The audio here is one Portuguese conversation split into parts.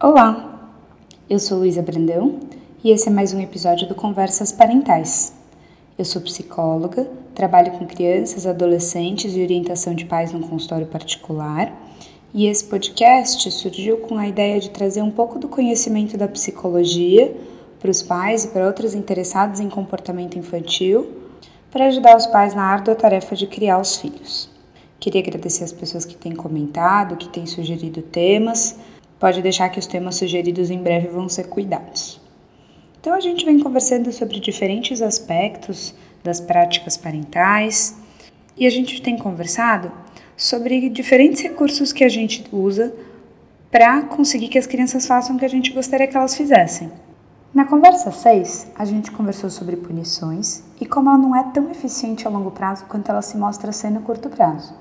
Olá, eu sou Luísa Brandão e esse é mais um episódio do Conversas Parentais. Eu sou psicóloga, trabalho com crianças, adolescentes e orientação de pais num consultório particular. E esse podcast surgiu com a ideia de trazer um pouco do conhecimento da psicologia para os pais e para outros interessados em comportamento infantil, para ajudar os pais na árdua tarefa de criar os filhos. Queria agradecer as pessoas que têm comentado, que têm sugerido temas. Pode deixar que os temas sugeridos em breve vão ser cuidados. Então a gente vem conversando sobre diferentes aspectos das práticas parentais e a gente tem conversado sobre diferentes recursos que a gente usa para conseguir que as crianças façam o que a gente gostaria que elas fizessem. Na conversa 6, a gente conversou sobre punições e como ela não é tão eficiente a longo prazo quanto ela se mostra ser no curto prazo.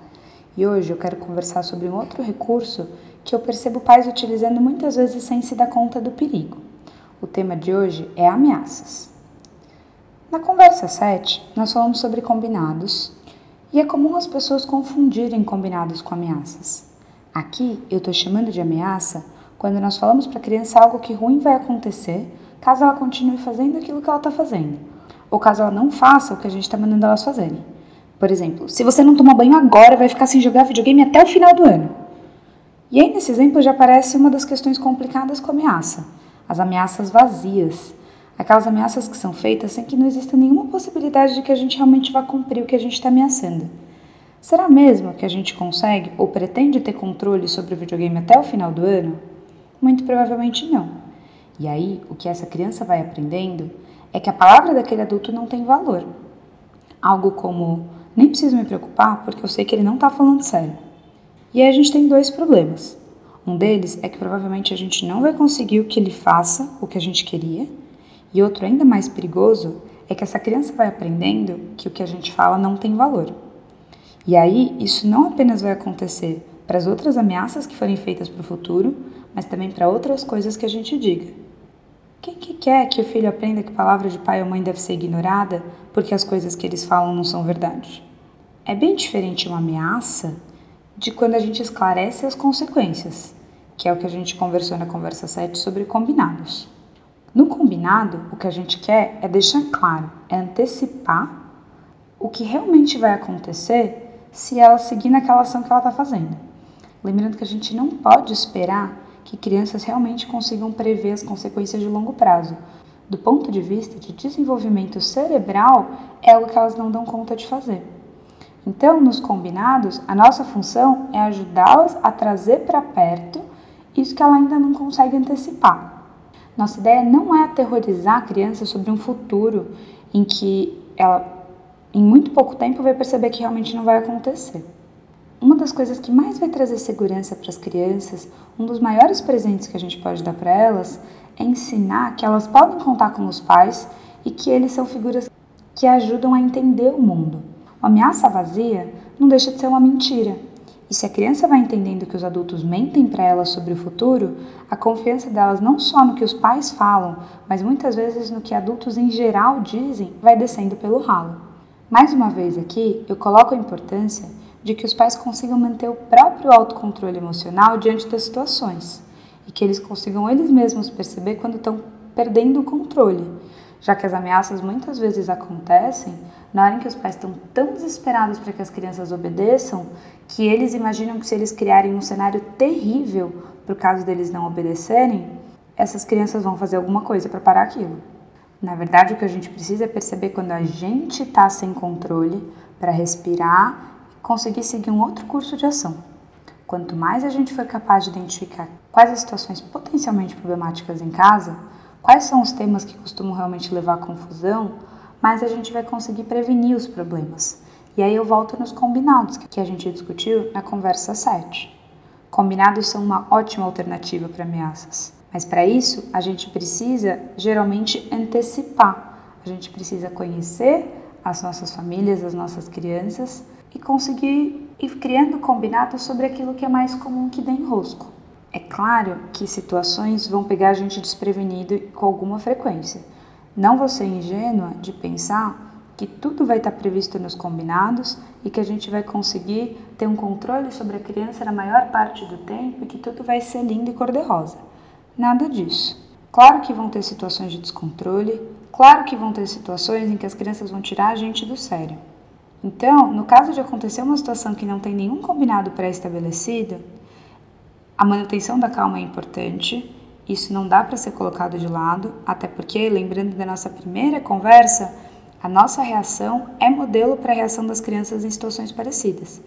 E hoje eu quero conversar sobre um outro recurso que eu percebo pais utilizando muitas vezes sem se dar conta do perigo. O tema de hoje é ameaças. Na conversa 7, nós falamos sobre combinados e é comum as pessoas confundirem combinados com ameaças. Aqui eu estou chamando de ameaça quando nós falamos para a criança algo que ruim vai acontecer caso ela continue fazendo aquilo que ela está fazendo, ou caso ela não faça o que a gente está mandando elas fazerem. Por exemplo, se você não tomar banho agora, vai ficar sem jogar videogame até o final do ano. E aí, nesse exemplo, já aparece uma das questões complicadas com a ameaça as ameaças vazias, aquelas ameaças que são feitas sem que não exista nenhuma possibilidade de que a gente realmente vá cumprir o que a gente está ameaçando. Será mesmo que a gente consegue ou pretende ter controle sobre o videogame até o final do ano? Muito provavelmente não. E aí, o que essa criança vai aprendendo é que a palavra daquele adulto não tem valor. Algo como: nem preciso me preocupar porque eu sei que ele não está falando sério. E aí a gente tem dois problemas. Um deles é que provavelmente a gente não vai conseguir o que ele faça, o que a gente queria, e outro ainda mais perigoso é que essa criança vai aprendendo que o que a gente fala não tem valor. E aí, isso não apenas vai acontecer para as outras ameaças que forem feitas para o futuro, mas também para outras coisas que a gente diga. Quem que quer que o filho aprenda que palavra de pai ou mãe deve ser ignorada porque as coisas que eles falam não são verdade? É bem diferente uma ameaça de quando a gente esclarece as consequências que é o que a gente conversou na conversa 7 sobre combinados. No combinado, o que a gente quer é deixar claro, é antecipar o que realmente vai acontecer se ela seguir naquela ação que ela está fazendo. Lembrando que a gente não pode esperar que crianças realmente consigam prever as consequências de longo prazo. Do ponto de vista de desenvolvimento cerebral, é algo que elas não dão conta de fazer. Então, nos combinados, a nossa função é ajudá-las a trazer para perto isso que ela ainda não consegue antecipar. Nossa ideia não é aterrorizar a criança sobre um futuro em que ela, em muito pouco tempo, vai perceber que realmente não vai acontecer. Uma das coisas que mais vai trazer segurança para as crianças, um dos maiores presentes que a gente pode dar para elas, é ensinar que elas podem contar com os pais e que eles são figuras que ajudam a entender o mundo. Uma ameaça vazia não deixa de ser uma mentira, e se a criança vai entendendo que os adultos mentem para ela sobre o futuro, a confiança delas não só no que os pais falam, mas muitas vezes no que adultos em geral dizem, vai descendo pelo ralo. Mais uma vez aqui, eu coloco a importância de que os pais consigam manter o próprio autocontrole emocional diante das situações e que eles consigam eles mesmos perceber quando estão perdendo o controle, já que as ameaças muitas vezes acontecem na hora em que os pais estão tão desesperados para que as crianças obedeçam, que eles imaginam que se eles criarem um cenário terrível para o caso deles não obedecerem, essas crianças vão fazer alguma coisa para parar aquilo. Na verdade, o que a gente precisa é perceber quando a gente está sem controle para respirar e conseguir seguir um outro curso de ação. Quanto mais a gente for capaz de identificar quais as situações potencialmente problemáticas em casa, quais são os temas que costumam realmente levar à confusão, mais a gente vai conseguir prevenir os problemas. E aí eu volto nos combinados que a gente discutiu na conversa 7. Combinados são uma ótima alternativa para ameaças, mas para isso a gente precisa geralmente antecipar. A gente precisa conhecer as nossas famílias, as nossas crianças e conseguir ir criando combinados sobre aquilo que é mais comum que dê enrosco. É claro que situações vão pegar a gente desprevenido com alguma frequência. Não vou ser ingênua de pensar que tudo vai estar previsto nos combinados e que a gente vai conseguir ter um controle sobre a criança na maior parte do tempo e que tudo vai ser lindo e cor-de-rosa. Nada disso. Claro que vão ter situações de descontrole, claro que vão ter situações em que as crianças vão tirar a gente do sério. Então, no caso de acontecer uma situação que não tem nenhum combinado pré-estabelecido, a manutenção da calma é importante, isso não dá para ser colocado de lado, até porque, lembrando da nossa primeira conversa, a nossa reação é modelo para a reação das crianças em situações parecidas.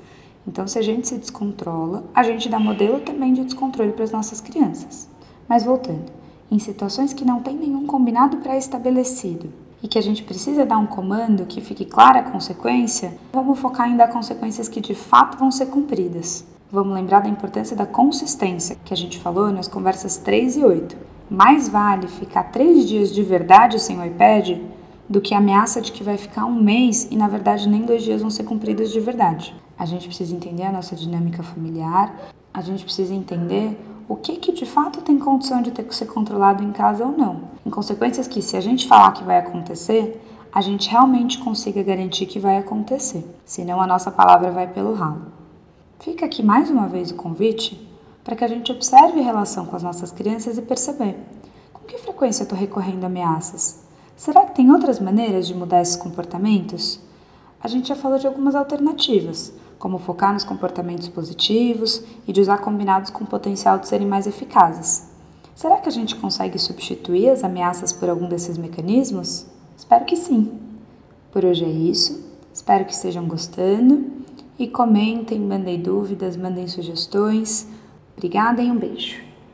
Então, se a gente se descontrola, a gente dá modelo também de descontrole para as nossas crianças. Mas voltando, em situações que não tem nenhum combinado pré-estabelecido e que a gente precisa dar um comando que fique clara a consequência, vamos focar em dar consequências que de fato vão ser cumpridas. Vamos lembrar da importância da consistência, que a gente falou nas conversas 3 e 8. Mais vale ficar três dias de verdade sem o iPad do que a ameaça de que vai ficar um mês e na verdade nem dois dias vão ser cumpridos de verdade. A gente precisa entender a nossa dinâmica familiar, a gente precisa entender o que, que de fato tem condição de ter que ser controlado em casa ou não. Em consequências que, se a gente falar que vai acontecer, a gente realmente consiga garantir que vai acontecer, senão a nossa palavra vai pelo ralo. Fica aqui mais uma vez o convite para que a gente observe a relação com as nossas crianças e perceber com que frequência estou recorrendo a ameaças Será que tem outras maneiras de mudar esses comportamentos? A gente já falou de algumas alternativas, como focar nos comportamentos positivos e de usar combinados com potencial de serem mais eficazes. Será que a gente consegue substituir as ameaças por algum desses mecanismos? Espero que sim. Por hoje é isso. Espero que estejam gostando e comentem, mandem dúvidas, mandem sugestões. Obrigada e um beijo.